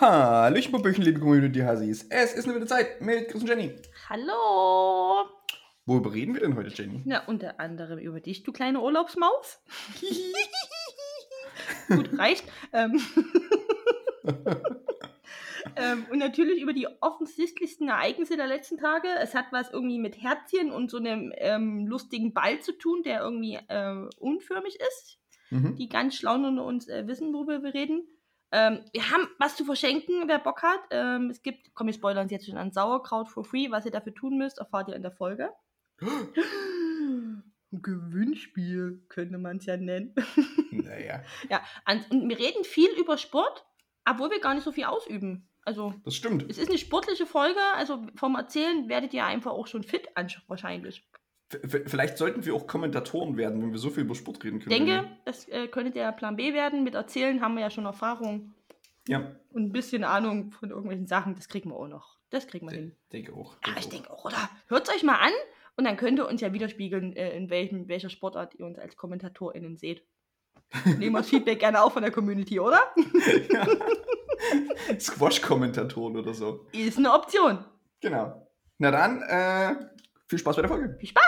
Hallöchen, Popöchen, liebe Community-Hassis. Es ist eine gute Zeit mit Chris und Jenny. Hallo! Worüber reden wir denn heute, Jenny? Na, unter anderem über dich, du kleine Urlaubsmaus. Gut, reicht. Ähm. ähm, und natürlich über die offensichtlichsten Ereignisse der letzten Tage. Es hat was irgendwie mit Herzchen und so einem ähm, lustigen Ball zu tun, der irgendwie äh, unförmig ist. Mhm. Die ganz Schlauen unter uns äh, wissen, worüber wir reden. Ähm, wir haben was zu verschenken, wer Bock hat. Ähm, es gibt, komm, wir spoilern uns jetzt schon an Sauerkraut for free. Was ihr dafür tun müsst, erfahrt ihr in der Folge. Ein Gewinnspiel könnte man es ja nennen. Naja, ja, und wir reden viel über Sport, obwohl wir gar nicht so viel ausüben. Also, das stimmt. es ist eine sportliche Folge, also vom Erzählen werdet ihr einfach auch schon fit wahrscheinlich. Vielleicht sollten wir auch Kommentatoren werden, wenn wir so viel über Sport reden Ich können. denke, das äh, könnte der Plan B werden. Mit Erzählen haben wir ja schon Erfahrung Ja, und ein bisschen Ahnung von irgendwelchen Sachen. Das kriegen wir auch noch. Das kriegen wir hin. denke auch. Ja, ich denke auch, oder? Hört es euch mal an und dann könnt ihr uns ja widerspiegeln, äh, in welchem, welcher Sportart ihr uns als KommentatorInnen seht. Nehmen wir das Feedback gerne auf von der Community, oder? Ja. Squash-Kommentatoren oder so. Ist eine Option. Genau. Na dann, äh, viel Spaß bei der Folge. Viel Spaß!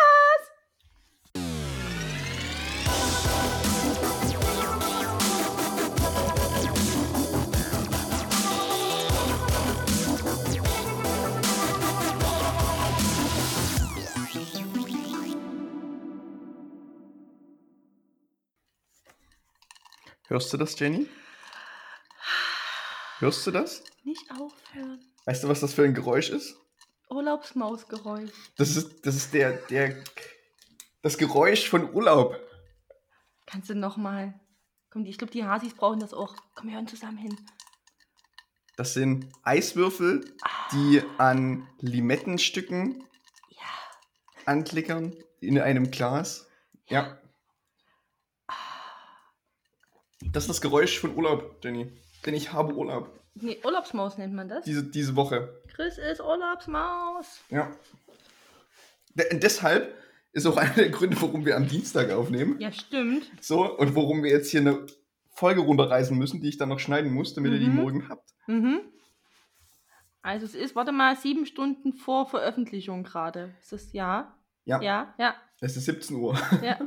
Hörst du das, Jenny? Hörst du das? Nicht aufhören. Weißt du, was das für ein Geräusch ist? Urlaubsmausgeräusch. Das ist, das ist der, der, das Geräusch von Urlaub. Kannst du nochmal. Komm, die- ich glaube, die Hasis brauchen das auch. Komm, wir hören zusammen hin. Das sind Eiswürfel, die an Limettenstücken Ja. anklickern in einem Glas. Ja. Das ist das Geräusch von Urlaub, Jenny. Denn ich habe Urlaub. Nee, Urlaubsmaus nennt man das. Diese, diese Woche. Chris ist Urlaubsmaus. Ja. De deshalb ist auch einer der Gründe, warum wir am Dienstag aufnehmen. Ja, stimmt. So, und warum wir jetzt hier eine Folge runterreißen müssen, die ich dann noch schneiden muss, damit ihr die Mhm. morgen habt. Mhm. Also es ist, warte mal, sieben Stunden vor Veröffentlichung gerade. Ist das ja? Ja. Ja, ja, Es ist 17 Uhr. ja.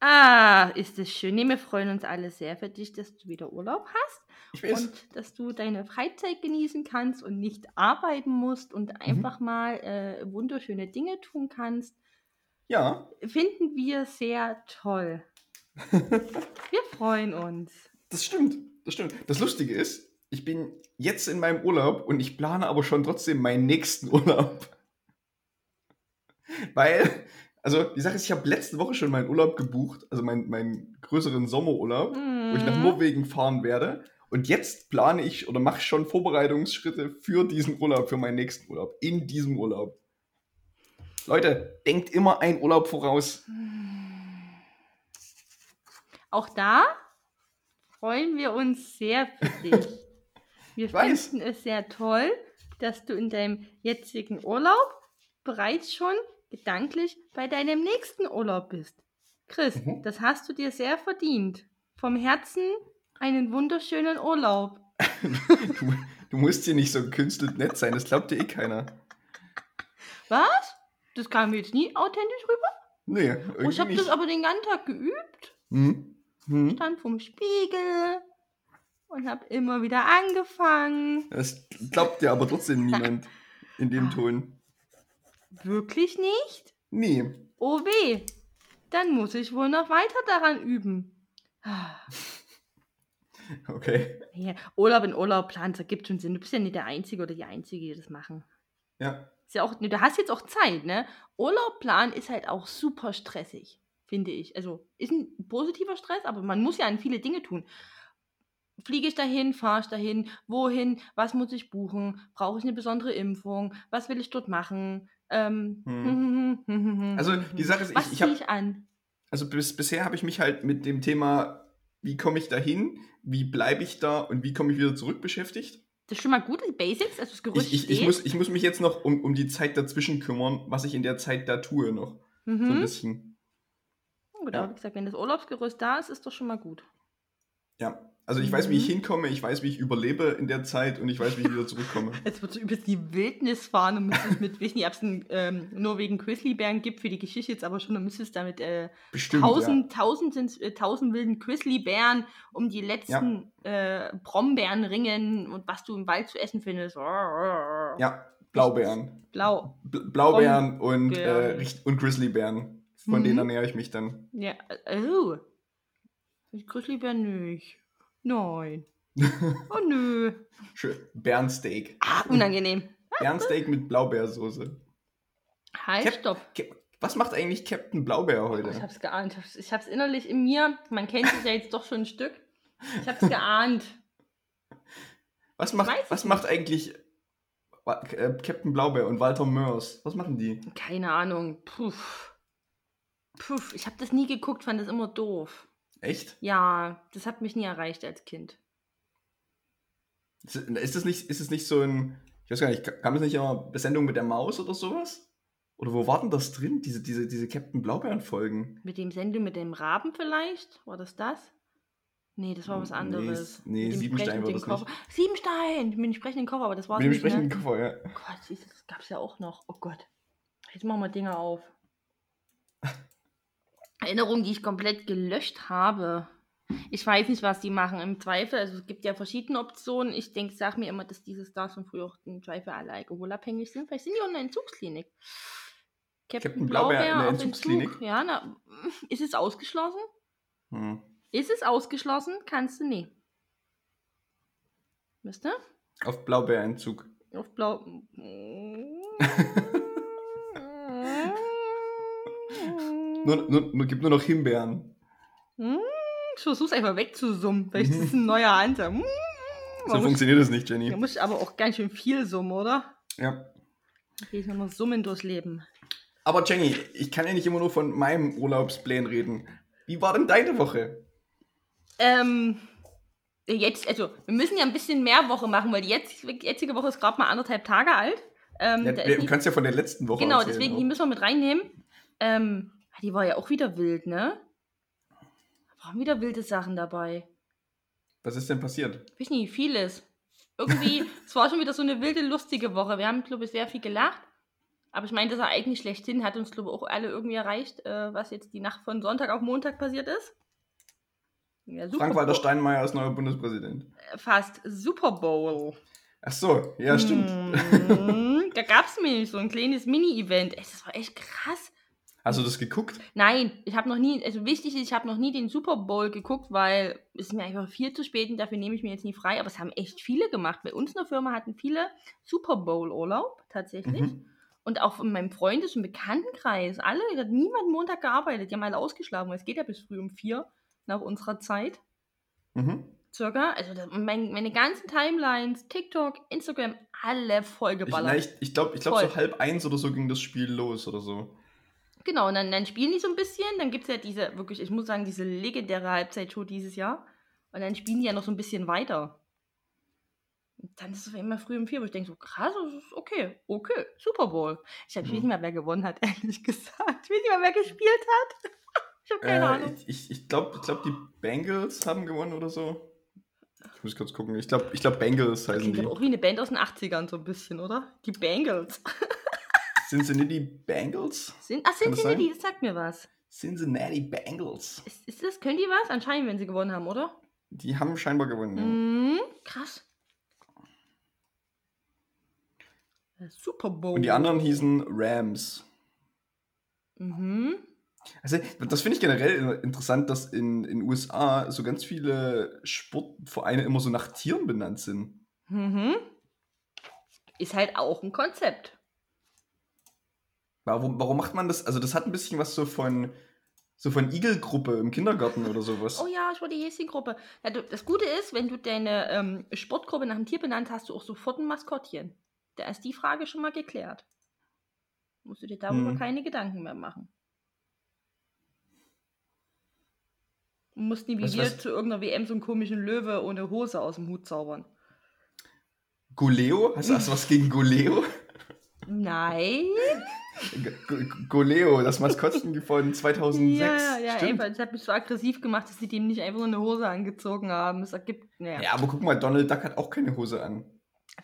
ah, ist das schön. Nee, wir freuen uns alle sehr für dich, dass du wieder Urlaub hast. Und dass du deine Freizeit genießen kannst und nicht arbeiten musst Mhm. und einfach mal äh, wunderschöne Dinge tun kannst. Ja, Finden wir sehr toll. wir freuen uns. das stimmt. Das stimmt. Das Lustige ist, ich bin jetzt in meinem Urlaub und ich plane aber schon trotzdem meinen nächsten Urlaub. Weil, also die Sache ist, ich habe letzte Woche schon meinen Urlaub gebucht, also meinen, meinen größeren Sommerurlaub, wo ich nach Mhm. Norwegen fahren werde. Und jetzt plane ich oder mache schon Vorbereitungsschritte für diesen Urlaub, für meinen nächsten Urlaub, in diesem Urlaub. Leute, denkt immer ein Urlaub voraus. Auch da freuen wir uns sehr für dich. Wir finden es sehr toll, dass du in deinem jetzigen Urlaub bereits schon gedanklich bei deinem nächsten Urlaub bist. Chris, Mhm. das hast du dir sehr verdient. Vom Herzen einen wunderschönen Urlaub. Du, du musst hier nicht so gekünstelt nett sein, das glaubt dir eh keiner. Was? Das kam mir jetzt nie authentisch rüber. Nee, Oh, ich irgendwie habe das aber den ganzen Tag geübt. Hm? Hm? Stand vorm Spiegel und habe immer wieder angefangen. Das glaubt dir aber trotzdem niemand in dem Ah. Ton. Wirklich nicht? Nee. Oh weh, dann muss ich wohl noch weiter daran üben. Okay. nee, Urlaub in Urlaub planen, das gibt schon Sinn. Du bist ja nicht der Einzige oder die Einzige, die das machen. Ja. Ist ja auch, nee, du hast jetzt auch Zeit, ne? Urlaub planen ist halt auch super stressig, finde ich. Also ist ein positiver Stress, aber man muss ja an viele Dinge tun. Fliege ich dahin, fahre ich dahin, wohin, was muss ich buchen, brauche ich eine besondere Impfung, was will ich dort machen? Ähm, Also, die Sache ist, ich- was ich ziehe hab- ich an? Also bis, bisher habe ich mich halt mit dem Thema, wie komme ich da hin, wie bleibe ich da und wie komme ich wieder zurück beschäftigt. Das ist schon mal gut, die Basics, also das Gerücht Ich, ich, ich, muss, ich muss mich jetzt noch um, um die Zeit dazwischen kümmern, was ich in der Zeit da tue noch. So ein mhm. bisschen. Gut, Ja. aber wie gesagt, wenn das Urlaubsgerüst da ist, ist doch schon mal gut. Ja. Also ich weiß, wie ich Mhm. hinkomme, ich weiß, wie ich überlebe in der Zeit und ich weiß, wie ich wieder zurückkomme. Jetzt würdest du übelst die Wildnis fahren und müsstest mit, weiß nicht, ob es einen ähm, Norwegen Grizzlybären gibt, für die Geschichte jetzt aber schon, du müsstest damit äh, Bestimmt, tausend, tausend, sind's, äh, tausend wilden Grizzlybären um die letzten äh, Brombeeren ringen und was du im Wald zu essen findest. ja. Ja, Blaubeeren. Blau. Bl Blaubeeren und, äh, und Grizzlybären. Von Mhm. denen ernähre ich mich dann. Ja, äh, oh. Grizzlybären nicht. Nein. Oh nö. Schön. Bärensteak. Ah, unangenehm. Bärensteak mit Blaubeersoße. Halt, Cap- stopp. Cap- Was macht eigentlich Captain Blaubeer Oh, ich heute? hab's geahnt. Ich hab's, ich hab's innerlich in mir. Man kennt sich ja jetzt doch schon ein Stück. Ich hab's geahnt. Was macht, was nicht. macht eigentlich äh, Captain Blaubeer und Walter Mörs? Was machen die? Keine Ahnung. Puh. Puh. Ich hab das nie geguckt, fand das immer doof. Echt? Ja, das hat mich nie erreicht als Kind. Ist das nicht, ist es nicht so ein, ich weiß gar nicht, kam es nicht immer Sendung mit der Maus oder sowas? Oder wo war denn das drin, diese, diese, diese Captain Blaubeeren-Folgen? Mit dem Sendung mit dem Raben vielleicht? War das das? Nee, das war was Nee, anderes. nee, dem Siebenstein sprechenden war das Koffer. Siebenstein! Mit dem sprechenden Koffer, aber das war Mit dem nicht, ne? sprechenden Koffer, ja. Oh Gott, das gab's ja auch noch. Oh Gott. Jetzt machen wir Dinge auf. Erinnerungen, die ich komplett gelöscht habe. Ich weiß nicht, was die machen im Zweifel. Also es gibt ja verschiedene Optionen. Ich denke, sag mir immer, dass diese Stars von früher auch im Zweifel alle alkoholabhängig sind. Vielleicht sind die auch in der Entzugsklinik. Captain Blaubeer in der auf Entzugsklinik? Entzug. Ja, na, ist es ausgeschlossen? Hm. Ist es ausgeschlossen? Kannst du nie. Ihr? Auf Blaubeerentzug. Auf Blau. Nur, nur, nur, gibt nur noch Himbeeren. Hm, Ich versuch's einfach wegzusummen. Vielleicht ist es ein neuer Ansatz. Hm, So man muss, funktioniert das nicht, da Jenny. muss ich aber auch ganz schön viel summen, oder? Ja. Da gehe ich nur noch summen durchs Leben. Aber Jenny, ich kann ja nicht immer nur von meinem Urlaubsplan reden. Wie war denn deine Woche? Ähm, jetzt, also, wir müssen ja ein bisschen mehr Woche machen, weil die jetzige Woche ist gerade mal anderthalb Tage alt. Ähm, Ja, da du kannst ja von der letzten Woche genau, erzählen deswegen, auch. die müssen wir mit reinnehmen. Ähm, die war ja auch wieder wild, ne? Da waren wieder wilde Sachen dabei. Was ist denn passiert? Ich weiß nicht, vieles. Irgendwie, es war schon wieder so eine wilde, lustige Woche. Wir haben, glaube ich, sehr viel gelacht. Aber ich meine, das Ereignis schlechthin hat uns, glaube ich, auch alle irgendwie erreicht, äh, was jetzt die Nacht von Sonntag auf Montag passiert ist. Ja, Frank-Walter Steinmeier ist neuer Bundespräsident. äh, Fast Super Bowl. Ach so, ja, stimmt. Mhm, da gab es nämlich so ein kleines Mini-Event. Das war echt krass. Hast du das geguckt? Nein, ich habe noch nie, also wichtig ist, ich habe noch nie den Super Bowl geguckt, weil es ist mir einfach viel zu spät und dafür nehme ich mir jetzt nie frei. Aber es haben echt viele gemacht. Bei uns in der Firma hatten viele Super Bowl Urlaub, tatsächlich. Mhm. Und auch in meinem Freundes- und Bekanntenkreis. Alle, da hat niemand Montag gearbeitet. Die haben alle ausgeschlafen, weil es geht ja bis früh um vier nach unserer Zeit. Mhm. Circa. Also das, mein, meine ganzen Timelines, TikTok, Instagram, alle Ich, vollgeballert. na, ich ich glaube, ich glaub, Voll. so halb eins oder so ging das Spiel los oder so. Genau, und dann, dann spielen die so ein bisschen. Dann gibt es ja diese, wirklich, ich muss sagen, diese legendäre Halbzeitshow dieses Jahr. Und dann spielen die ja noch so ein bisschen weiter. Und dann ist es immer früh um vier, wo ich denke, so krass, das ist okay, okay, Super Bowl. Ich, hab, ich weiß Mhm. nicht mehr, wer gewonnen hat, ehrlich gesagt. Ich weiß nicht mehr, wer gespielt hat. Ich habe keine Äh, Ahnung. ich ich, glaube, ich glaub, die Bengals haben gewonnen oder so. Ich muss kurz gucken. Ich glaube, ich glaub, Bengals heißen Klingt die. auch wie eine Band aus den 80ern, so ein bisschen, oder? Die Bengals. Cincinnati Bengals? Sind, ach, das Cincinnati, das sagt mir was. Cincinnati Bengals. Ist, ist das, können die was? Anscheinend, wenn sie gewonnen haben, oder? Die haben scheinbar gewonnen. Ja. Mhm, krass. Der Super Bowl. Und die anderen hießen Rams. Mhm. Also, das finde ich generell interessant, dass in den USA so ganz viele Sportvereine immer so nach Tieren benannt sind. Mhm. Ist halt auch ein Konzept. Warum, warum macht man das? Also, das hat ein bisschen was so von, so von Igelgruppe im Kindergarten oder sowas. Oh ja, ich wollte die Häschengruppe. Ja, das Gute ist, wenn du deine ähm, Sportgruppe nach einem Tier benannt hast, du auch sofort ein Maskottchen. Da ist die Frage schon mal geklärt. Musst du dir darüber Hm. keine Gedanken mehr machen. Du musst nie wie Was- wir was- zu irgendeiner WM so einen komischen Löwe ohne Hose aus dem Hut zaubern. Goleo? Hast, du was gegen Goleo? Nein. Goleo, das Maskottchen von 2006. Ja, ja, Stimmt. ey, das hat mich so aggressiv gemacht, dass sie dem nicht einfach nur eine Hose angezogen haben. Es ergibt, naja. Ja, aber guck mal, Donald Duck hat auch keine Hose an.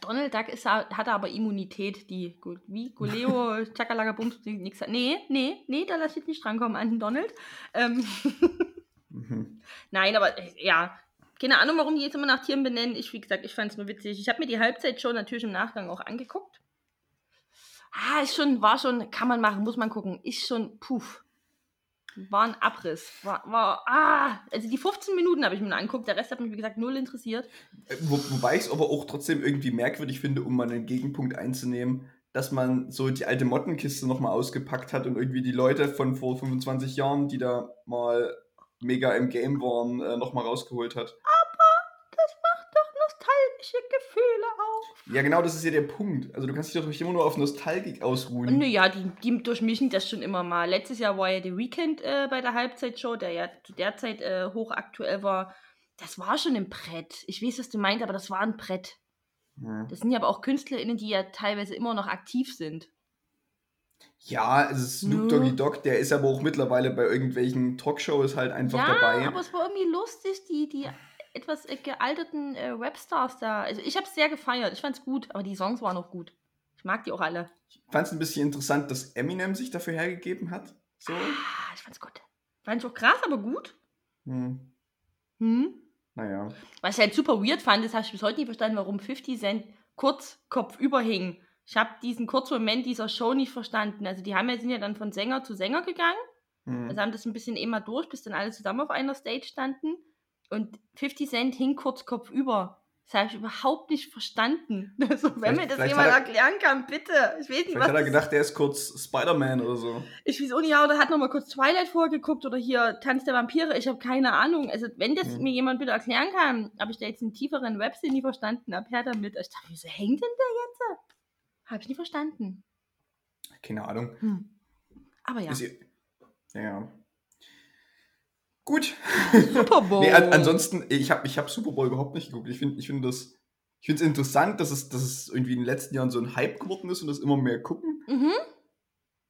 Donald Duck ist, hat aber Immunität, die, wie, Guleo, Chakalaka Bums, die nix hat. Nee, nee, nee, da lass ich nicht drankommen an Donald. Ähm, Mhm. Nein, aber äh, ja, keine Ahnung, warum die jetzt immer nach Tieren benennen. Ich, wie gesagt, ich fand es nur witzig. Ich habe mir die Halbzeitshow natürlich im Nachgang auch angeguckt. Ah, ist schon, war schon, kann man machen, muss man gucken. Ist schon, puff. War ein Abriss. War, war, ah, also die 15 Minuten habe ich mir angeguckt, der Rest hat mich, wie gesagt, null interessiert. Äh, Wo, wobei ich es aber auch trotzdem irgendwie merkwürdig finde, um mal einen Gegenpunkt einzunehmen, dass man so die alte Mottenkiste nochmal ausgepackt hat und irgendwie die Leute von vor 25 Jahren, die da mal mega im Game waren, äh, nochmal rausgeholt hat. Doch nostalgische Gefühle auf. Ja, genau, das ist ja der Punkt. Also du kannst dich doch nicht immer nur auf Nostalgik ausruhen. Naja, die, die durchmischen das schon immer mal. Letztes Jahr war ja The Weekend äh, bei der Halbzeitshow, der ja zu der Zeit äh, hochaktuell war. Das war schon ein Brett. Ich weiß, was du meinst, aber das war ein Brett. Ja. Das sind ja aber auch KünstlerInnen, die ja teilweise immer noch aktiv sind. Ja, es ist Snoop. Doggy Dogg, der ist aber auch mittlerweile bei irgendwelchen Talkshows halt einfach ja, dabei. aber es war irgendwie lustig, die, die etwas äh, gealterten äh, Rapstars da. Also ich habe es sehr gefeiert. Ich fand's gut, aber die Songs waren auch gut. Ich mag die auch alle. Ich fand es ein bisschen interessant, dass Eminem sich dafür hergegeben hat. So. Ah, ich fand's gut. Fand ich auch krass, aber gut. Hm. Hm? Naja. Was ich halt super weird fand, das habe ich bis heute nicht verstanden, warum 50 Cent kurz kopfüber hing. Ich habe diesen kurzen Moment dieser Show nicht verstanden. Also die haben ja, sind ja dann von Sänger zu Sänger gegangen. Hm. Also haben das ein bisschen immer durch, bis dann alle zusammen auf einer Stage standen. Und 50 Cent hing kurz kopfüber. Das habe ich überhaupt nicht verstanden. Also, wenn Vielleicht- mir das jemand er- erklären kann, bitte. Ich weiß nicht, Vielleicht was hat er gedacht, der ist kurz Spider-Man oder so. ich weiß auch nicht, ja, oder hat noch mal kurz Twilight vorgeguckt oder hier Tanz der Vampire. Ich habe keine Ahnung. Also, wenn das Hm. mir jemand bitte erklären kann, ob ich da jetzt einen tieferen Websinn nie verstanden habe, her damit. Ich dachte, wieso hängt denn der jetzt? Habe ich nie verstanden. Keine Ahnung. Hm. Aber ja, Ist ja. Gut. Super Bowl. Nee, an, ansonsten, ich habe ich hab Super Bowl überhaupt nicht geguckt. Ich finde ich find das. Ich finde es interessant, dass es, dass es irgendwie in den letzten Jahren so ein Hype geworden ist und das immer mehr gucken. Mhm.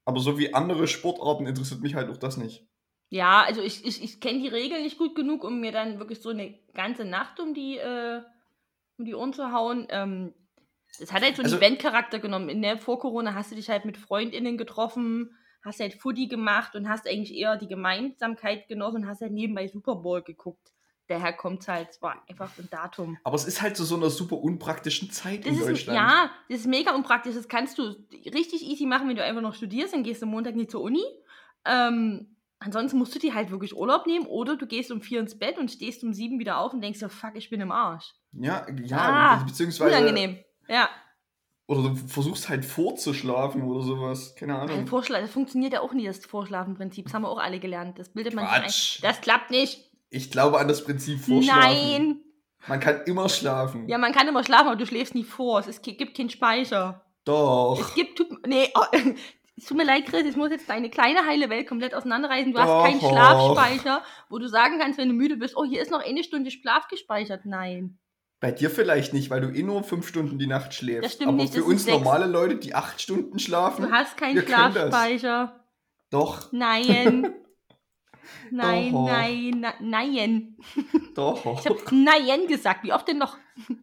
Aber so wie andere Sportarten interessiert mich halt auch das nicht. Ja, also ich, ich, ich kenne die Regeln nicht gut genug, um mir dann wirklich so eine ganze Nacht um die, äh, um die Ohren zu hauen. Ähm, das hat halt so einen Also- Eventcharakter genommen. In der vor Corona hast du dich halt mit FreundInnen getroffen, hast halt Footy gemacht und hast eigentlich eher die Gemeinsamkeit genossen und hast halt nebenbei Super Bowl geguckt. Daher kommt es halt, es war einfach ein Datum. Aber es ist halt zu so einer super unpraktischen Zeit Das in ist, Deutschland. ja, das ist mega unpraktisch. Das kannst du richtig easy machen, wenn du einfach noch studierst, dann gehst du Montag nicht zur Uni. Ähm, ansonsten musst du dir halt wirklich Urlaub nehmen oder du gehst um vier ins Bett und stehst um sieben wieder auf und denkst dir, fuck, ich bin im Arsch. Ja, ja, Ah, beziehungsweise. Unangenehm. Ja, Oder du versuchst halt vorzuschlafen oder sowas. Keine Ahnung. Vorschla das funktioniert ja auch nie, das Vorschlafenprinzip. Das haben wir auch alle gelernt. Das bildet man sich Quatsch. ein. Das klappt nicht. Ich glaube an das Prinzip Vorschlafen. Nein. Man kann immer schlafen. Ja, man kann immer schlafen, aber du schläfst nie vor. Es ist, gibt keinen Speicher. Doch. Es gibt, tut, nee, oh, es tut mir leid, Chris, ich muss jetzt deine kleine heile Welt komplett auseinanderreißen. Du hast Doch. keinen Schlafspeicher, wo du sagen kannst, wenn du müde bist, oh, hier ist noch eine Stunde Schlaf gespeichert. Nein. Bei dir vielleicht nicht, weil du eh nur fünf Stunden die Nacht schläfst. Das stimmt Aber nicht, für uns normale Leute, die acht Stunden schlafen, Du hast keinen. Schlafspeicher. doch, Nein. Nein, Doch. nein, na, nein. doch. Ich habe nein gesagt. Wie oft denn noch?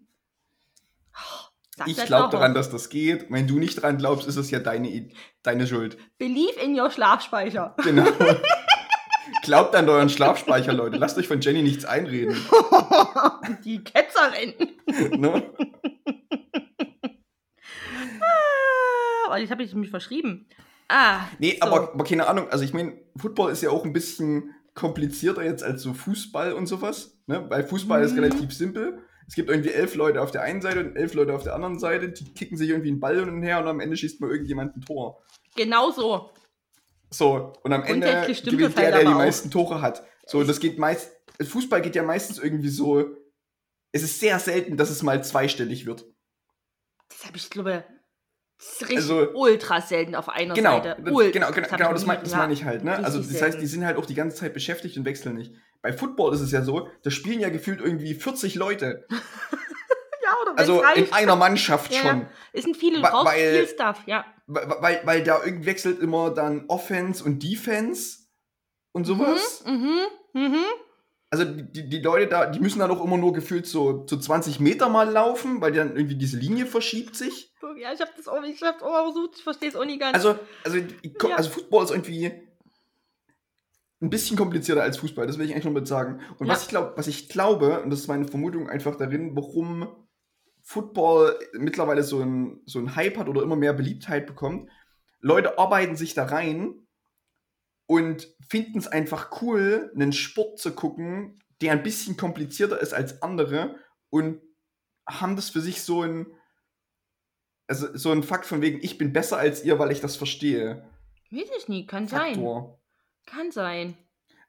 Sag Ich glaube daran, dass das geht. Wenn du nicht dran glaubst, ist es ja deine, deine Schuld. Believe in your Schlafspeicher. Genau. Glaubt an euren Schlafspeicher, Leute. Lasst euch von Jenny nichts einreden. Die Ketzerin. ne? Ah, oh, jetzt habe ich mich verschrieben. Ah, Nee, so. aber, aber keine Ahnung. Also ich meine, Football ist ja auch ein bisschen komplizierter jetzt als so Fußball und sowas. Ne? Weil Fußball ist Mhm. relativ simpel. Es gibt irgendwie elf Leute auf der einen Seite und elf Leute auf der anderen Seite. Die kicken sich irgendwie einen Ball hin und her und am Ende schießt mal irgendjemand ein Tor. Genau so. So, und am Ende gewinnt das halt der, der die auch. meisten Tore hat. So, das geht meist. Fußball geht ja meistens irgendwie so. Es ist sehr selten, dass es mal zweistellig wird. Das habe ich, glaube das ist richtig Also- ultra selten auf einer Genau, Seite. das, Ultra. genau, genau, hab genau ich das, mein, das meine ich halt. Ne? Also das heißt, die sind halt auch die ganze Zeit beschäftigt und wechseln nicht. Bei Football ist es ja so, da spielen ja gefühlt irgendwie 40 Leute. Ja, oder Also in einer Mannschaft Ja, schon. Es sind viele, du Wa- brauchst weil- viel Stuff, ja. Weil, weil, da irgendwie wechselt immer dann Offense und Defense und sowas. Mhm, mhm, mhm. Also die, die Leute da, die müssen dann auch immer nur gefühlt so, so 20 Meter mal laufen, weil dann irgendwie diese Linie verschiebt sich. Ja, ich hab das auch, ich hab's auch versucht, ich verstehe es auch nicht ganz. Also, also, Ja. also Football ist irgendwie ein bisschen komplizierter als Fußball, das will ich eigentlich nur mit sagen. Und Ja. was ich glaube, was ich glaube, und das ist meine Vermutung einfach darin, warum Football mittlerweile so ein, so ein Hype hat oder immer mehr Beliebtheit bekommt, Leute arbeiten sich da rein und finden es einfach cool, einen Sport zu gucken, der ein bisschen komplizierter ist als andere und haben das für sich so ein, also so ein Fakt von wegen, ich bin besser als ihr, weil ich das verstehe. Weiß ich nicht, kann sein. Faktor. Kann sein.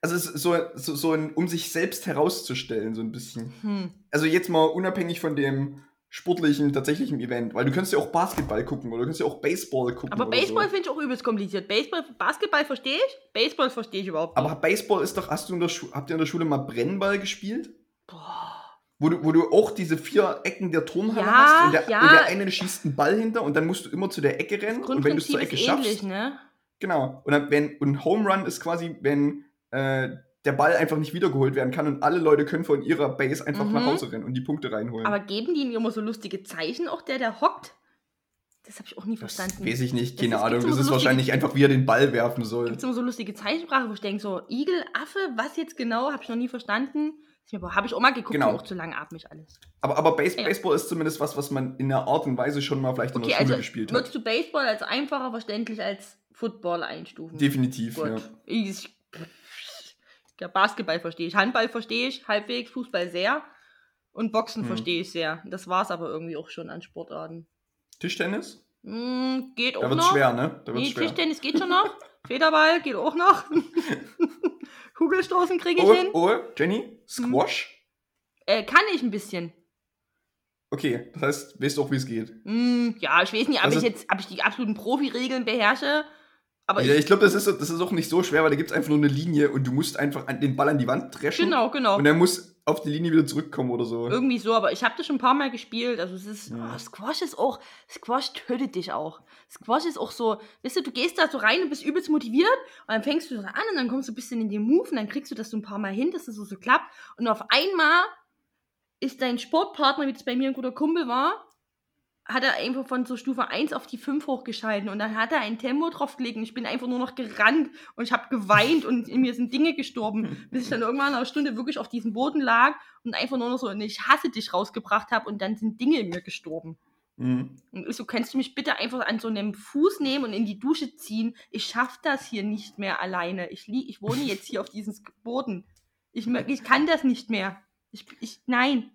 Also so, so, so ein, um sich selbst herauszustellen, so ein bisschen. Hm. Also jetzt mal unabhängig von dem sportlichen, tatsächlichen Event, weil du kannst ja auch Basketball gucken oder du kannst ja auch Baseball gucken. Aber Baseball so. finde ich auch übelst kompliziert. Baseball, Basketball verstehe ich, Baseball verstehe ich überhaupt nicht. Aber Baseball ist doch, hast du in der Schu habt ihr in der Schule mal Brennball gespielt? Boah. Wo du, wo du auch diese vier Ecken der Turnhalle Ja, hast und der, ja. und der eine schießt einen Ball hinter und dann musst du immer zu der Ecke rennen und wenn du es zur Ecke schaffst, ähnlich, ne? genau. Und dann, wenn und Home Run ist quasi, wenn äh, der Ball einfach nicht wiedergeholt werden kann und alle Leute können von ihrer Base einfach Mhm. nach Hause rennen und die Punkte reinholen. Aber geben die ihm immer so lustige Zeichen, auch der, der hockt? Das habe ich auch nie das verstanden. weiß ich nicht, Das keine ist- Ahnung. Das so ist wahrscheinlich lustige- einfach, wie er den Ball werfen soll. Gibt es immer so lustige Zeichensprache, wo ich denke, so Igel, Affe, was jetzt genau, habe ich noch nie verstanden. Habe ich auch mal geguckt, Genau. auch zu langatmig alles. Aber, aber Base Ja. Baseball ist zumindest was, was man in der Art und Weise schon mal vielleicht in Okay, der Schule also gespielt hat. würdest du Baseball als einfacher verständlich als Football einstufen? Definitiv, Gut. ja. Ich, ja, Basketball verstehe ich, Handball verstehe ich, halbwegs, Fußball sehr und Boxen Hm. verstehe ich sehr. Das war es aber irgendwie auch schon an Sportarten. Tischtennis? Hm, geht auch Da wird's noch. schwer, ne? Da wird's Nee, schwer. Tischtennis geht schon noch. Federball geht auch noch. Kugelstoßen kriege ich Oh, hin. oh, Jenny? Squash? Äh, kann ich ein bisschen. Okay, das heißt, weißt du auch, wie es geht. Hm, ja, ich weiß nicht, ob Das ich jetzt ob ich die absoluten Profi-Regeln beherrsche. Aber ja, ich, ich glaube, das ist, das ist auch nicht so schwer, weil da gibt es einfach nur eine Linie und du musst einfach an, den Ball an die Wand dreschen. genau, genau. Und er muss auf die Linie wieder zurückkommen oder so. Irgendwie so, aber ich habe das schon ein paar Mal gespielt. Also es ist, Ja. oh, Squash ist auch, Squash tötet dich auch. Squash ist auch so, weißt du, du gehst da so rein und bist übelst motiviert und dann fängst du so an und dann kommst du ein bisschen in den Move und dann kriegst du das so ein paar Mal hin, dass das so, so klappt. Und auf einmal ist dein Sportpartner, wie das bei mir ein guter Kumpel war, hat er einfach von so Stufe 1 auf die 5 hochgeschalten und dann hat er ein Tempo draufgelegt und ich bin einfach nur noch gerannt und ich habe geweint und in mir sind Dinge gestorben, bis ich dann irgendwann einer Stunde wirklich auf diesem Boden lag und einfach nur noch so Ich hasse dich rausgebracht habe und dann sind Dinge in mir gestorben. Mhm. Und ich so, kannst du mich bitte einfach an so einem Fuß nehmen und in die Dusche ziehen? Ich schaff das hier nicht mehr alleine. Ich, lieg, ich wohne jetzt hier auf diesem Boden. Ich, ich kann das nicht mehr. Ich, ich, nein.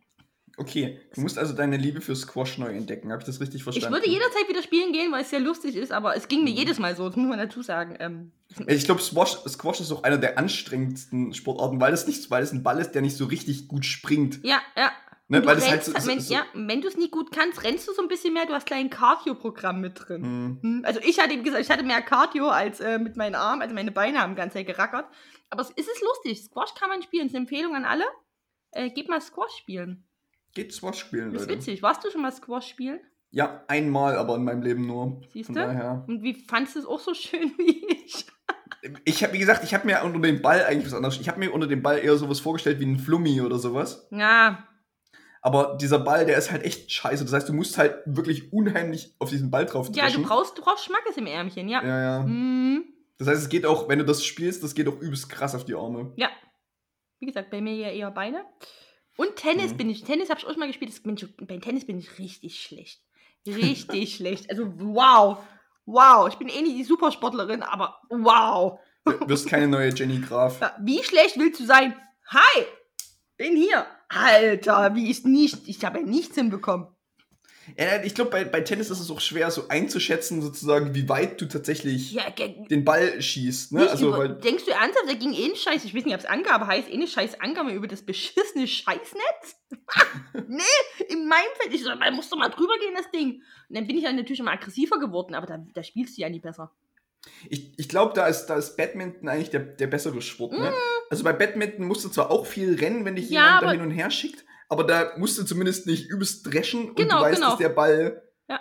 Okay, du musst also deine Liebe für Squash neu entdecken. Habe ich das richtig Ich verstanden? würde jederzeit wieder spielen gehen, weil es sehr lustig ist, aber es ging mir Mhm. jedes Mal so, das muss man dazu sagen. Ähm, Ich glaube, Squash, Squash ist auch einer der anstrengendsten Sportarten, weil das nicht, weil es ein Ball ist, der nicht so richtig gut springt. ja, ja. Ne? Weil das halt rennst, so, so, wenn, so ja, wenn du es nicht gut kannst, rennst du so ein bisschen mehr, du hast gleich ein Cardio-Programm mit drin. Hm. Hm, Also ich hatte, wie gesagt, ich hatte mehr Cardio als äh, mit meinen Armen, also meine Beine haben die ganze Zeit gerackert. Aber es ist lustig. Squash kann man spielen. Das ist eine Empfehlung an alle. Äh, geht mal Squash spielen. Geht Squash spielen, Das ist Leute. witzig. Warst du schon mal Squash spielen? Ja, einmal, aber in meinem Leben nur. Siehst Von du? daher. Und wie fandest du es auch so schön wie ich? Ich habe, wie gesagt, ich habe mir unter dem Ball eigentlich was anderes. Ich habe mir unter dem Ball eher sowas vorgestellt wie ein Flummi oder sowas. Ja, Aber dieser Ball, der ist halt echt scheiße. Das heißt, du musst halt wirklich unheimlich auf diesen Ball drauf ja, du brauchst, du brauchst Schmackes im Ärmchen, ja. Ja, ja. Hm, Das heißt, es geht auch, wenn du das spielst, das geht auch übelst krass auf die Arme. ja. Wie gesagt, bei mir ja eher Beine. Und Tennis Mhm. bin ich. Tennis habe ich auch schon mal gespielt. Das bin ich, bei Tennis bin ich richtig schlecht. Richtig schlecht. Also wow. Wow. Ich bin eh nicht die Supersportlerin, aber wow. Du wirst keine neue Jenny Graf. Wie schlecht willst du sein? Hi! Bin hier. Alter, wie ist nicht. Ich habe ja nichts hinbekommen. Ja, ich glaube, bei, bei Tennis ist es auch schwer, so einzuschätzen, sozusagen, wie weit du tatsächlich Ja, den Ball schießt. Ne? Also, über, denkst du ernsthaft, da ging eh ein Scheiß, ich weiß nicht, ob es Angabe heißt, eh eine Scheiß Angabe über das beschissene Scheißnetz? nee, in meinem Feld. Ich so, man muss doch mal drüber gehen, das Ding. Und dann bin ich dann natürlich immer aggressiver geworden, aber da, da spielst du ja nie besser. ich, ich glaube, da ist, da ist Badminton eigentlich der, der bessere Sport. Ne? Also bei Badminton musst du zwar auch viel rennen, wenn dich. Ja, jemand da hin und her schickt, aber da musst du zumindest nicht übelst dreschen und Genau, du weißt, genau. dass der Ball Ja.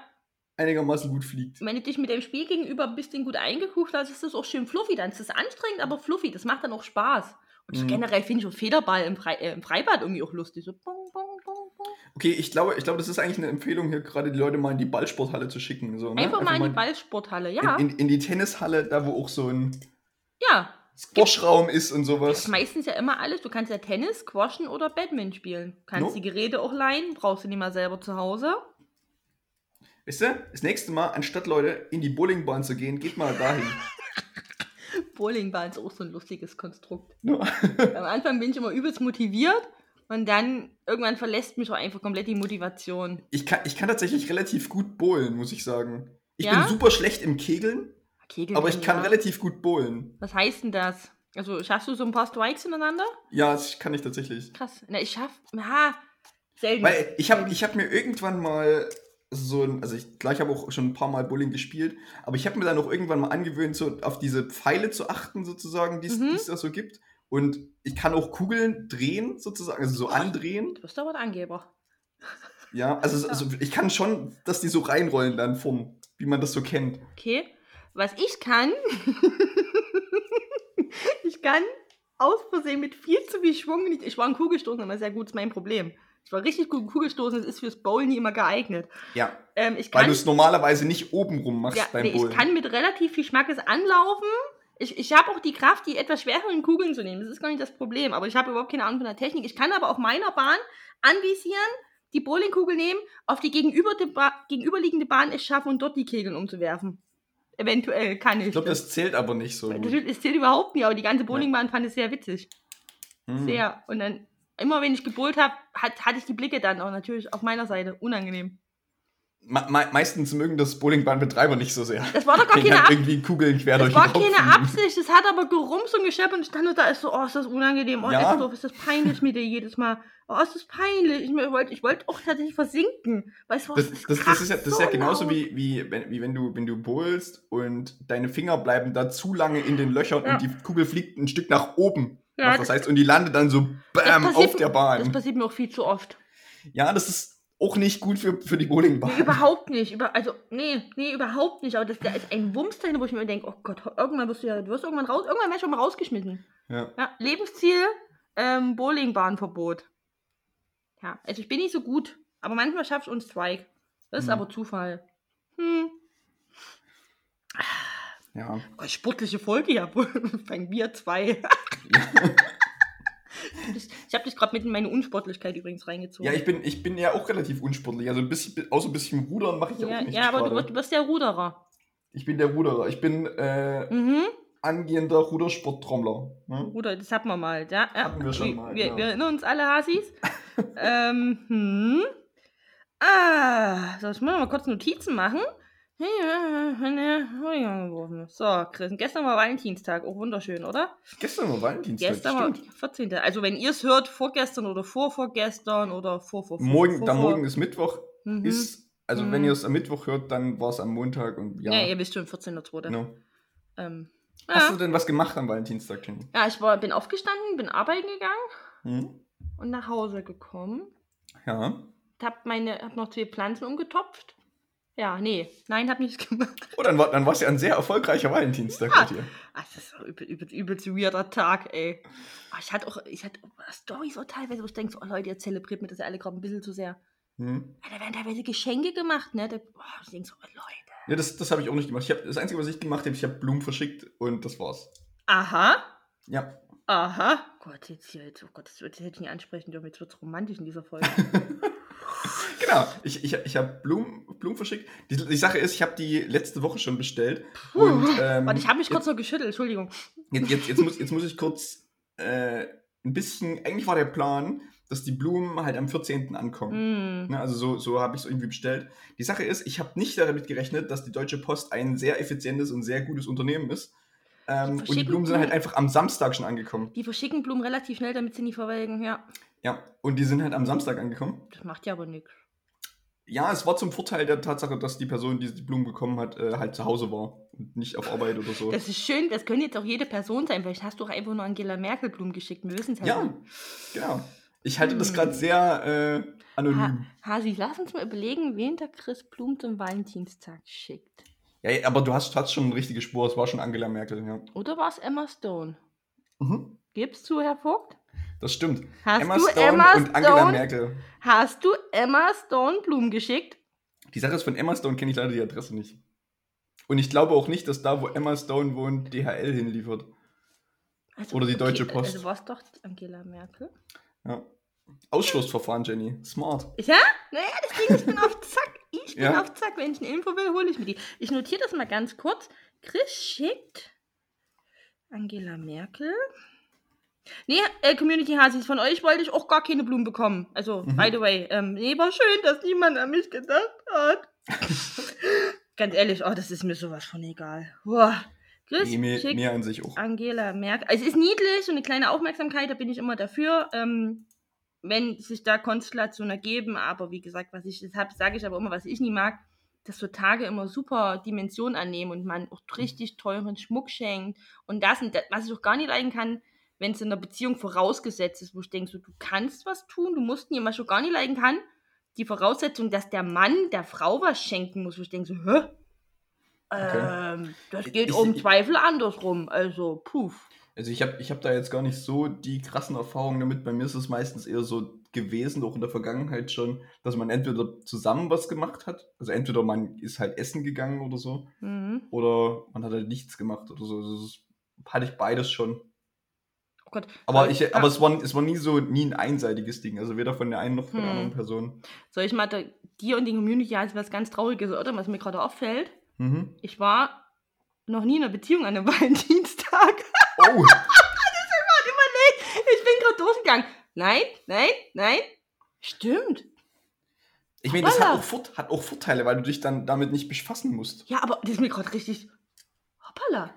einigermaßen gut fliegt. Wenn du dich mit dem Spiel gegenüber ein bisschen gut eingekucht hast, ist das auch schön fluffy. Dann ist das anstrengend, aber fluffy. Das macht dann auch Spaß. Und Mhm. generell finde ich auch Federball im, Fre äh, im Freibad irgendwie auch lustig. So bong, bong, bong, bong. Okay, ich glaube, ich glaube, das ist eigentlich eine Empfehlung, hier gerade die Leute mal in die Ballsporthalle zu schicken. So, ne? Einfach mal in die Ballsporthalle, ja. in, in, in die Tennishalle, da wo auch so ein ja. Squashraum ist und sowas. ist meistens ja immer alles. Du kannst ja Tennis, Squashen oder Badminton spielen. Du kannst No. die Geräte auch leihen, brauchst du nicht mal selber zu Hause. Weißt du, das nächste Mal, anstatt Leute in die Bowlingbahn zu gehen, geht mal dahin. Bowlingbahn ist auch so ein lustiges Konstrukt. Ja. Am Anfang bin ich immer übelst motiviert und dann irgendwann verlässt mich auch einfach komplett die Motivation. Ich kann, ich kann tatsächlich relativ gut bowlen, muss ich sagen. Ich Ja? bin super schlecht im Kegeln, Kegeln aber ich kann ja. relativ gut bowlen. Was heißt denn das? Also schaffst du so ein paar Strikes ineinander? Ja, das kann ich tatsächlich. Krass. Na, ich schaff. Ha, selten. Weil ich habe ich hab mir irgendwann mal so ein, also ich, klar, ich habe auch schon ein paar Mal Bowling gespielt, aber ich habe mir dann auch irgendwann mal angewöhnt, so auf diese Pfeile zu achten, sozusagen, die es Mhm. es da so gibt. Und ich kann auch Kugeln drehen, sozusagen, also so Och. andrehen. du bist aber ein Angeber. Ja, also, so- also ich kann schon, dass die so reinrollen dann vom, wie man das so kennt. Okay. Was ich kann, ich kann aus Versehen mit viel zu viel Schwung, nicht, ich war ein Kugelstoßen, aber sehr gut, ist mein Problem. Ich war richtig gut Kugelstoßen, das ist fürs Bowlen nie immer geeignet. Ja, Ähm, ich weil kann, du es normalerweise nicht oben rum machst ja, beim nee, Bowlen. ich kann mit relativ viel Schmackes anlaufen. Ich, ich habe auch die Kraft, die etwas schwereren Kugeln zu nehmen. Das ist gar nicht das Problem. Aber ich habe überhaupt keine Ahnung von der Technik. Ich kann aber auf meiner Bahn anvisieren, die Bowlingkugel nehmen, auf die gegenüber ba gegenüberliegende Bahn es schaffen und dort die Kegeln umzuwerfen. Eventuell kann ich. ich glaube, das zählt aber nicht so. Das, Gut. das zählt überhaupt nicht, aber die ganze Bowlingbahn fand es sehr witzig. Hm. Sehr. Und dann, immer wenn ich gebowlt habe, hat, hatte ich die Blicke dann auch natürlich auf meiner Seite. Unangenehm. Me me meistens mögen das Bowlingbahnbetreiber nicht so sehr. Das war doch gar keine kann Ab irgendwie Kugeln quer Das durch war keine. Absicht, das hat aber gerumst und gescheppert und ich stand nur da, ist so, oh, ist das unangenehm, oh, Ja. ist, ist das peinlich mit dir jedes Mal, oh, ist das peinlich, ich wollte ich wollt auch tatsächlich versinken, weißt du was, Das, das, das, ist ja, das ist ja so genauso laut. wie, wie, wenn, wie wenn du, wenn du bowlst und deine Finger bleiben da zu lange in den Löchern Ja. und die Kugel fliegt ein Stück nach oben. Ja, das heißt, und die landet dann so bam passiert- auf der Das Bahn. passiert mir auch viel zu oft. Ja, das ist auch nicht gut für, für die Bowlingbahn. Nee, überhaupt nicht. Über, also, nee, nee, überhaupt nicht. Aber das, da ist ein Wumms dahinter, wo ich mir denke, oh Gott, irgendwann wirst du ja, du wirst irgendwann raus, irgendwann wärst du mal rausgeschmissen. Ja. Ja, Lebensziel, ähm, Bowlingbahnverbot. Ja, also ich bin nicht so gut, aber manchmal schaffst du einen Strike. Das ist Hm. aber Zufall. Hm. ja. Oh, sportliche Folge, ja. Fangen wir zwei. ich habe dich gerade mit in meine Unsportlichkeit übrigens reingezogen. Ja, ich bin, ich bin ja auch relativ unsportlich. Also ein bisschen, außer ein bisschen Rudern mache ich ja, auch nicht. ja aber du, du bist der Ruderer. Ich bin der Ruderer. Ich bin äh, Mhm. angehender Rudersporttrommler. Ne? Ruder, das hatten wir mal. Ja. Hatten wir schon mal, Wir, ja. wir erinnern uns alle, Hasis. ähm, hm. Ah, soll ich mal kurz Notizen machen? So, Chris, gestern war Valentinstag, auch wunderschön, oder? Gestern war Valentinstag. Gestern war stimmt. 14. Also wenn ihr es hört, vorgestern oder vorvorgestern oder vor, vor, vor Morgen, vor, da vor. morgen ist Mittwoch. Mhm. Ist, also Mhm. wenn ihr es am Mittwoch hört, dann war es am Montag und ja. Ja, ihr wisst schon, 14.2. genau. Ähm, Hast ja. du denn was gemacht am Valentinstag, Jenny? ja, ich war, bin aufgestanden, bin arbeiten gegangen Hm? und nach Hause gekommen. Ja. Hab, meine, hab noch zwei Pflanzen umgetopft. Ja, nee, nein, hab nichts gemacht. Oh, dann war dann war's ja ein sehr erfolgreicher Valentinstag Ja. dir. Ach, das ist übel, übel, übelst weirder Tag, ey. Ah, Ich hatte auch, ich hatte Storys auch teilweise, wo ich denke, so, oh Leute, ihr zelebriert mir das ja alle gerade ein bisschen zu sehr. Hm? Ja, da werden teilweise Geschenke gemacht, ne? Da, boah, ich denke so, oh Leute. Ja, das, das habe ich auch nicht gemacht. Ich hab, das Einzige, was ich gemacht habe, ich habe Blumen verschickt und das war's. Aha, Ja. aha. Gott, jetzt hier, jetzt, oh Gott, das, wird- das hätte ich nicht ansprechen dürfen. Jetzt wird es romantisch in dieser Folge. Genau. Ich, ich, ich habe Blumen, Blumen verschickt. Die, die Sache ist, ich habe die letzte Woche schon bestellt. Und, ähm, Warte, ich habe mich kurz noch geschüttelt, Entschuldigung. Jetzt, jetzt, jetzt, muss, jetzt muss ich kurz äh, ein bisschen. Eigentlich war der Plan, dass die Blumen halt am 14. ankommen. Mm. Ne, also so, so habe ich es irgendwie bestellt. Die Sache ist, ich habe nicht damit gerechnet, dass die Deutsche Post ein sehr effizientes und sehr gutes Unternehmen ist. Ähm, und die Blumen sind halt einfach am Samstag schon angekommen. Die verschicken Blumen relativ schnell, damit sie nie verwelken, ja. Ja, und die sind halt am Samstag angekommen. Das macht ja aber nichts. Ja, es war zum Vorteil der Tatsache, dass die Person, die die Blumen bekommen hat, äh, halt zu Hause war und nicht auf Arbeit oder so. Das ist schön, das könnte jetzt auch jede Person sein. Vielleicht hast du auch einfach nur Angela Merkel Blumen geschickt, wir wissen es halt ja, nicht. genau. Ich halte das Hm. gerade sehr äh, anonym. Ha Hasi, lass uns mal überlegen, wen der Chris Blum zum Valentinstag schickt. Ja, aber du hast, hast schon eine richtige Spur, es war schon Angela Merkel, ja. Oder war es Emma Stone? Mhm. Gibst zu, Herr Vogt? Das stimmt. Hast Emma du Stone Emma und Angela Stone? Merkel. Hast du Emma Stone Blumen geschickt? Die Sache ist, von Emma Stone kenne ich leider die Adresse nicht. Und ich glaube auch nicht, dass da, wo Emma Stone wohnt, DHL hinliefert. Also, Oder die Deutsche Post. Also war es doch Angela Merkel? Ja. Ausschlussverfahren, Jenny. Smart. Ja? Naja, deswegen, ich bin auf Zack. Ich bin Ja. auf Zack. Wenn ich eine Info will, hole ich mir die. Ich notiere das mal ganz kurz. Chris schickt Angela Merkel. Nee, äh, Community Hasis, von euch wollte ich auch gar keine Blumen bekommen. Also, Mhm. by the way, ähm, nee, war schön, dass niemand an mich gedacht hat. ganz ehrlich, oh, das ist mir sowas von egal. Boah. Chris Nee, mir, schickt mir an sich auch. Angela Merkel. Also es ist niedlich und eine kleine Aufmerksamkeit, da bin ich immer dafür, ähm, wenn sich da Konstellationen ergeben. Aber wie gesagt, was ich, deshalb sage ich aber immer, was ich nie mag, dass so Tage immer super Dimensionen annehmen und man auch richtig teuren Schmuck schenkt. Und das, und das was ich auch gar nicht leiden kann, wenn es in einer Beziehung vorausgesetzt ist, wo ich denke, so, du kannst was tun, du musst ich auch gar nicht leiden kann, die Voraussetzung, dass der Mann der Frau was schenken muss, wo ich denke so, hä? Ähm, das geht Ich- um ich- Zweifel andersrum. Also, puff. Also ich habe ich hab da jetzt gar nicht so die krassen Erfahrungen damit. Bei mir ist es meistens eher so gewesen, auch in der Vergangenheit schon, dass man entweder zusammen was gemacht hat, also entweder man ist halt essen gegangen oder so, Mhm. oder man hat halt nichts gemacht oder so. Also das hatte ich beides schon. Gott. Aber, ich, ja, aber es, war, es war nie so nie ein einseitiges Ding, also weder von der einen noch von der Hm. anderen Person. Soll ich mal da, dir und den Community als was ganz Trauriges erörtern, was mir gerade auffällt? Mhm. Ich war noch nie in einer Beziehung an einem Valentinstag. Oh, Ich bin gerade durchgegangen. Nein, nein, nein. Stimmt. ich meine, das hat auch, hat auch Vorteile, weil du dich dann damit nicht befassen musst. Ja, aber das ist mir gerade richtig. Hoppala.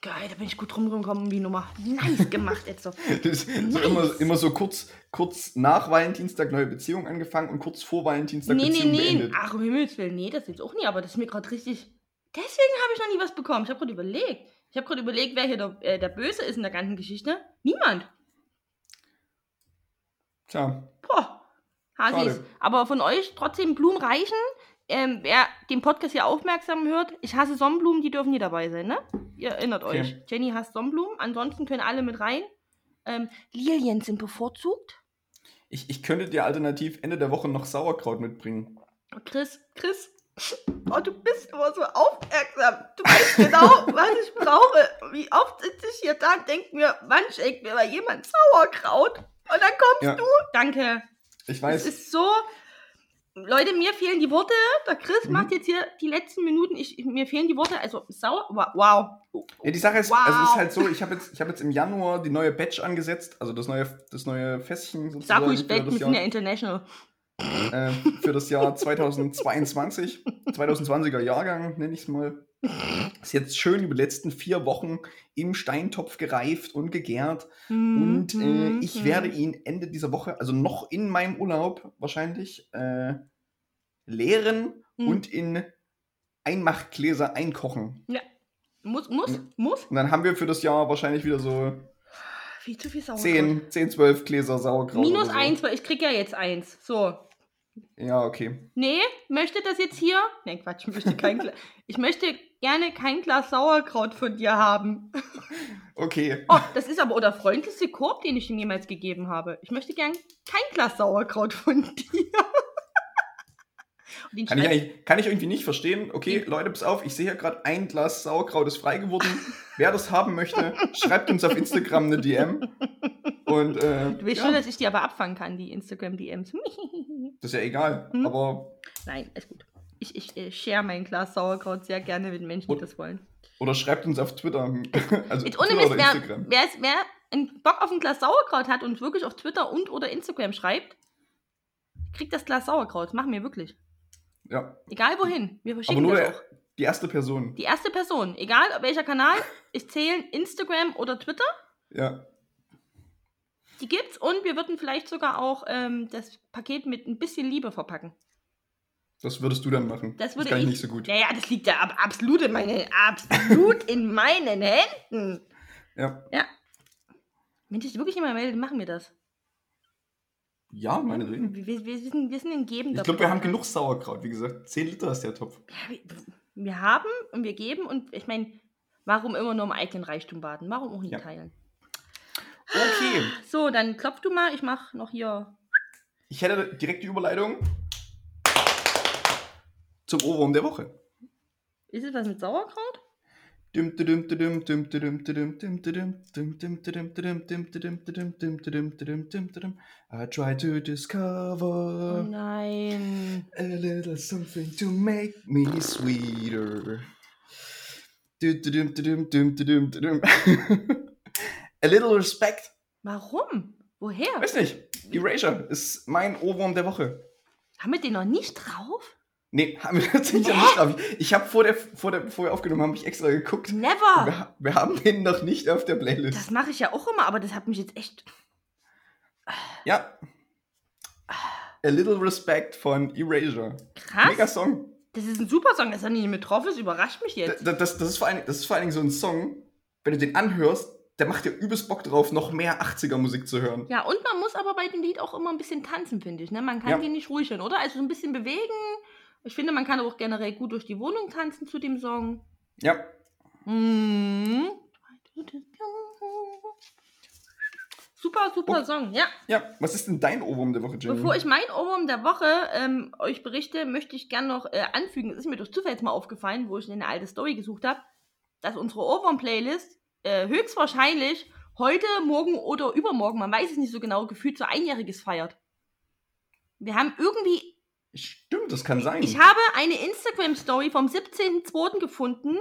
Geil, da bin ich gut rumgekommen, wie Nummer. Nice gemacht jetzt so. Das ist so Nice. immer, immer so kurz, kurz nach Valentinstag neue Beziehung angefangen und kurz vor Valentinstag Nee, nee, Beziehung nee. beendet. Ach, um Himmels Willen. Nee, das jetzt auch nie, aber das ist mir gerade richtig. Deswegen habe ich noch nie was bekommen. Ich habe gerade überlegt. Ich habe gerade überlegt, wer hier der, äh, der Böse ist in der ganzen Geschichte. Niemand. Tja, Boah, Hasis. Schade. Aber von euch trotzdem Blumen reichen. Ähm, wer den Podcast hier aufmerksam hört, ich hasse Sonnenblumen, die dürfen nie dabei sein, ne? Ihr erinnert Okay. euch. Jenny hasst Sonnenblumen, ansonsten können alle mit rein. Ähm, Lilien sind bevorzugt. ich, ich könnte dir alternativ Ende der Woche noch Sauerkraut mitbringen. Chris, Chris, oh, du bist immer so aufmerksam. Du weißt genau, was ich brauche. Wie oft sitze ich hier da und denke mir, wann schenkt mir mal jemand Sauerkraut? Und dann kommst Ja. du. Danke. Ich Es weiß, ist so. Leute, mir fehlen die Worte. Der Chris Mhm. macht jetzt hier die letzten Minuten. Ich, mir fehlen die Worte. Also sauer. wa- Wow. ja, die Sache ist, Wow. also es ist halt so, ich habe jetzt, ich hab jetzt im Januar die neue Batch angesetzt, also das neue, das neue Fässchen Sag sozusagen ruhig für weg, wir sind ja international. äh, für das Jahr 2022, 2020er Jahrgang, nenne ich es mal. Ist jetzt schön über die letzten vier Wochen im Steintopf gereift und gegärt. Und äh, Mhm, ich mhm. werde ihn Ende dieser Woche, also noch in meinem Urlaub wahrscheinlich, äh, leeren Mhm. und in Einmachgläser einkochen. Muss, muss, Mhm. muss. Und dann haben wir für das Jahr wahrscheinlich wieder so Viel zu viel Sauerkraut. 10, 10 12 Gläser Sauerkraut. Minus so. eins, weil ich krieg ja jetzt eins. So. Ja, okay. Nee, möchte das jetzt hier? Nee, Quatsch, ich möchte kein Glas. Ich möchte gerne kein Glas Sauerkraut von dir haben. Okay. Oh, das ist aber der freundlichste Korb, den ich ihm jemals gegeben habe. Ich möchte gern kein Glas Sauerkraut von dir. Kann ich, kann ich irgendwie nicht verstehen. Okay, Leute, pass auf, ich sehe hier gerade ein Glas Sauerkraut ist frei geworden. Wer das haben möchte, schreibt uns auf Instagram eine DM. Und äh, Du weißt ja, schon, dass ich die aber abfangen kann, die Instagram-DMs. das ist ja egal. Hm? Aber Nein, ist gut. Ich, ich äh, share mein Glas Sauerkraut sehr gerne mit Menschen, die das wollen. oder schreibt uns auf Twitter. Also Jetzt ohne Twitter Mist, oder wer, Instagram. wer, es- wer einen Bock auf ein Glas Sauerkraut hat und wirklich auf Twitter und oder Instagram schreibt, kriegt das Glas Sauerkraut. Machen wir wirklich. Ja, Egal wohin. Wir aber verschicken nur das auch. die erste Person. Die erste Person, egal welcher Kanal, ich zähle Instagram oder Twitter, Ja. die gibt's und wir würden vielleicht sogar auch ähm, das Paket mit ein bisschen Liebe verpacken. Das würdest du dann machen. Das würde kann ich ich- nicht so gut. Naja, das liegt ja ab, absolut in meinen, absolut in meinen Händen. Ja. Wenn sich wirklich jemand meldet, machen wir das. Ja, meinetwegen. Wir, wir, wir, sind, wir sind ein gebender Ich glaube, wir haben Podcast. genug Sauerkraut. Wie gesagt, 10 Liter ist der Topf. Ja, wir, wir haben und wir geben und ich meine, warum immer nur im eigenen Reichtum baden? Warum auch nicht Ja. teilen? Okay. So, dann klopf du mal. Ich mache noch hier. Ich hätte direkt die Überleitung zum Ohrwurm der Woche. Ist es was mit Sauerkraut? I try to discover Nein. a little something to make me sweeter. a little respect. Warum? Woher? Weiß nicht. Erasure ist mein Ohrwurm der Woche. Haben wir den noch nicht drauf? Nee, haben wir tatsächlich noch nicht drauf. Ich habe vor der, vor der, bevor wir aufgenommen haben, ich extra geguckt. Never. Wir, wir haben den noch nicht auf der Playlist. Das mache ich ja auch immer, aber das hat mich jetzt echt. Ja. A Little Respect von Erasure. Krass. Mega Song. Das ist ein super Song, dass er nicht mit drauf ist, überrascht mich jetzt. d- Das, das, ist vor allen, das ist vor allen Dingen so ein Song, wenn du den anhörst, der macht dir übelst Bock drauf, noch mehr 80er-Musik zu hören. Ja, und man muss aber bei dem Lied auch immer ein bisschen tanzen, finde ich. Ne? Man kann Ja. die nicht ruhig hören, oder? Also so ein bisschen bewegen. Ich finde, man kann auch generell gut durch die Wohnung tanzen zu dem Song. Ja. Mhm. Super, super Oh. Song, ja. Ja, was ist denn dein Ohrwurm der Woche, Jenny? Bevor ich mein Ohrwurm der Woche ähm, euch berichte, möchte ich gerne noch äh, anfügen, es ist mir durch Zufall jetzt mal aufgefallen, wo ich eine alte Story gesucht habe, dass unsere Ohrwurm-Playlist äh, höchstwahrscheinlich heute, morgen oder übermorgen, man weiß es nicht so genau, gefühlt so einjähriges feiert. Wir haben irgendwie, Stimmt, das kann sein. ich habe eine Instagram-Story vom 17.02. gefunden,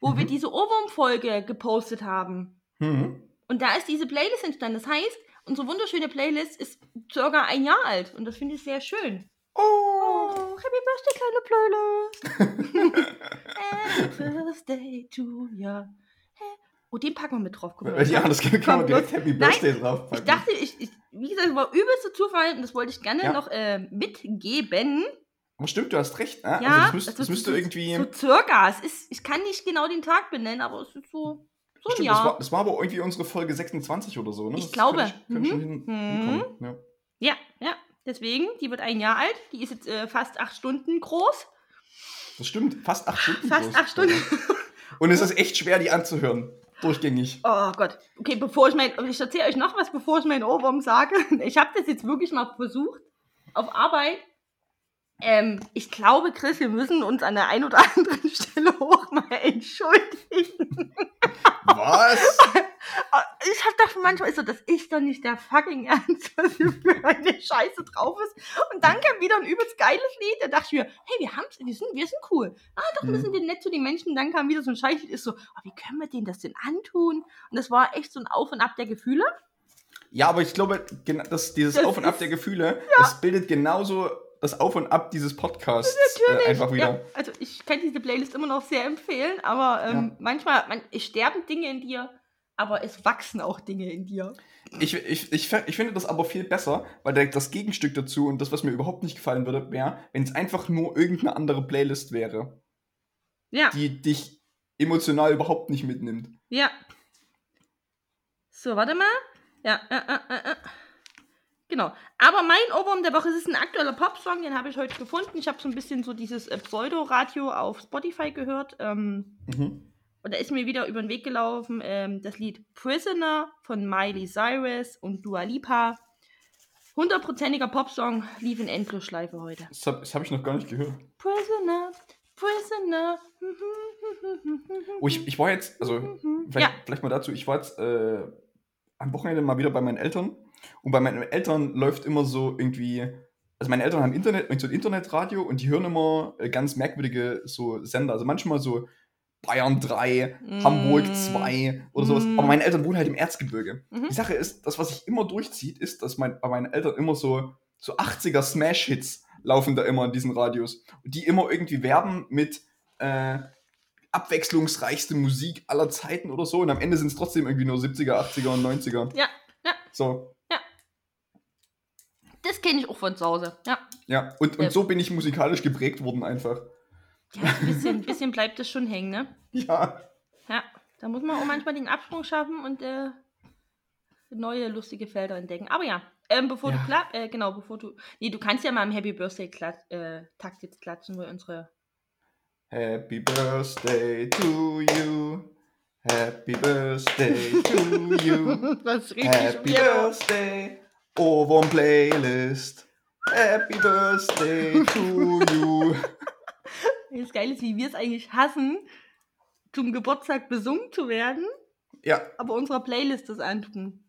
wo Mhm. wir diese Ohrwurm-Folge gepostet haben. Mhm. Und da ist diese Playlist entstanden. Das heißt, unsere wunderschöne Playlist ist circa ein Jahr alt. Und das finde ich sehr schön. Oh. Oh, Happy Birthday, kleine Playlist. Happy Birthday to ya. Oh, den packen wir mit drauf. Guck mal. Ja, das kann, kann man direkt. Happy Nein, Birthday draufpacken. Ich dachte, ich, ich, wie gesagt, es war übelster Zufall und das wollte ich gerne Ja. noch äh, mitgeben. Aber stimmt, du hast recht. Ne? Ja, also das, müsst, das das müsste so- irgendwie. So circa. Es ist, ich kann nicht genau den Tag benennen, aber es ist so, so ein stimmt, das, Jahr. war, das war aber irgendwie unsere Folge 26 oder so, ne? Ich Das glaube. Könnte, ich- schon Mhm. hin, Mhm. hinkommen. Ja. Ja, ja. Deswegen, die wird ein Jahr alt. Die ist jetzt äh, fast acht Stunden groß. Das stimmt, fast acht Stunden. Fast groß. acht Stunden. Und es ist echt schwer, die anzuhören. Durchgängig. Oh Gott. Okay, bevor ich mein, ich erzähle euch noch was, bevor ich meinen Ohrwurm sage. Ich habe das jetzt wirklich mal versucht auf Arbeit. Ähm, ich glaube, Chris, wir müssen uns an der einen oder anderen Stelle auch mal entschuldigen. Was? Ich habe doch manchmal ist so, das ist doch nicht der fucking Ernst, was hier für eine Scheiße drauf ist. Und dann kam wieder ein übelst geiles Lied. Da dachte ich mir, hey, wir haben's, wir sind, wir sind cool. Ah, doch, wir Mhm. sind nett zu den Menschen. Dann kam wieder so ein Scheißlied, ist so, oh, wie können wir denen das denn antun? Und das war echt so ein Auf und Ab der Gefühle. Ja, aber ich glaube, gena- dass dieses Das Auf und Ab der Gefühle, das bildet genauso das Auf und Ab dieses Podcasts äh, einfach wieder. Ja, also ich kann diese Playlist immer noch sehr empfehlen, aber ähm, manchmal man, es sterben Dinge in dir, aber es wachsen auch Dinge in dir. Ich, ich, ich, ich finde das aber viel besser, weil der, das Gegenstück dazu und das, was mir überhaupt nicht gefallen würde, wäre, wenn es einfach nur irgendeine andere Playlist wäre, Ja, die dich emotional überhaupt nicht mitnimmt. ja. So, warte mal. Ja, äh, äh, äh, äh. Genau. Aber mein Ohrwurm der Woche ist ein aktueller Popsong, den habe ich heute gefunden. Ich habe so ein bisschen so dieses äh, Pseudo-Radio auf Spotify gehört. Ähm, Mhm. Und da ist mir wieder über den Weg gelaufen ähm, das Lied Prisoner von Miley Cyrus und Dua Lipa. Hundertprozentiger Popsong lief in Endlosschleife heute. Das habe hab ich noch gar nicht gehört. Prisoner, Prisoner. Oh, ich, ich war jetzt, also vielleicht, Ja, vielleicht mal dazu, ich war jetzt äh, am Wochenende mal wieder bei meinen Eltern und bei meinen Eltern läuft immer so irgendwie, also meine Eltern haben Internet, so ein Internetradio und die hören immer äh, ganz merkwürdige so Sender, also manchmal so Bayern 3, Hamburg Mm. 2 oder sowas, Mm. aber meine Eltern wohnen halt im Erzgebirge. Mhm. Die Sache ist, das, was sich immer durchzieht, ist, dass mein, bei meinen Eltern immer so, so 80er Smash-Hits laufen da immer in diesen Radios. Und die immer irgendwie werben mit äh, abwechslungsreichste Musik aller Zeiten oder so. Und am Ende sind es trotzdem irgendwie nur 70er, 80er und 90er. Ja, ja. So, das kenne ich auch von zu Hause. Ja, ja. Und, und so bin ich musikalisch geprägt worden einfach. ja ein bisschen, bisschen bleibt es schon hängen, ne? Ja. Ja, da muss man auch manchmal den Absprung schaffen und äh, neue lustige Felder entdecken. Aber ja, Ähm, bevor Ja. du klapp, äh, genau, bevor du. Nee, du kannst ja mal im Happy Birthday äh, Takt jetzt klatschen, weil unsere. Happy Birthday to you. Happy Birthday to you. das ist richtig Happy weird. Birthday. Ohrwurm Playlist. Happy Birthday to you. Das Geile ist, wie wir es eigentlich hassen, zum Geburtstag besungen zu werden, Ja, aber unserer Playlist das antun.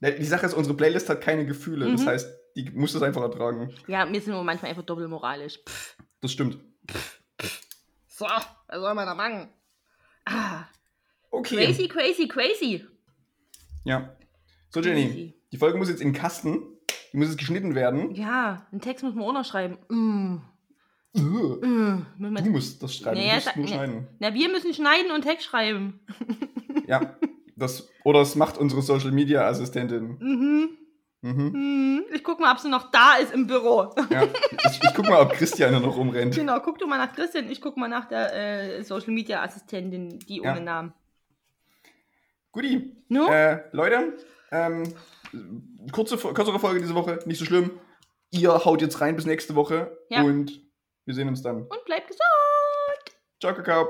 die Sache ist, unsere Playlist hat keine Gefühle. Das Mhm. heißt, die muss das einfach ertragen. Ja, wir sind nur manchmal einfach doppelmoralisch. Pff. Das stimmt. So, was soll man da machen? Ah, Okay. crazy, crazy, crazy. Ja. So, Jenny. Crazy. Die Folge muss jetzt in den Kasten. Die muss jetzt geschnitten werden. Ja, einen Text muss man auch noch schreiben. Mm, Äh, mm. Du musst das schreiben. Nee, du musst nur schneiden. Na, wir müssen schneiden und Text schreiben. Ja. Das, oder es macht unsere Social Media Assistentin. Mhm. Mhm. Mhm. Ich guck mal, ob sie noch da ist im Büro. Ja. Ich, ich guck mal, ob Christian da noch rumrennt. genau, guck du mal nach Christian, ich guck mal nach der äh, Social Media Assistentin, die Ja. ohne Namen. Guti. No? Äh, Leute, ähm, kurze, kürzere Folge diese Woche, nicht so schlimm. Ihr haut jetzt rein bis nächste Woche Ja. und wir sehen uns dann. Und bleibt gesund. Ciao, Kakao.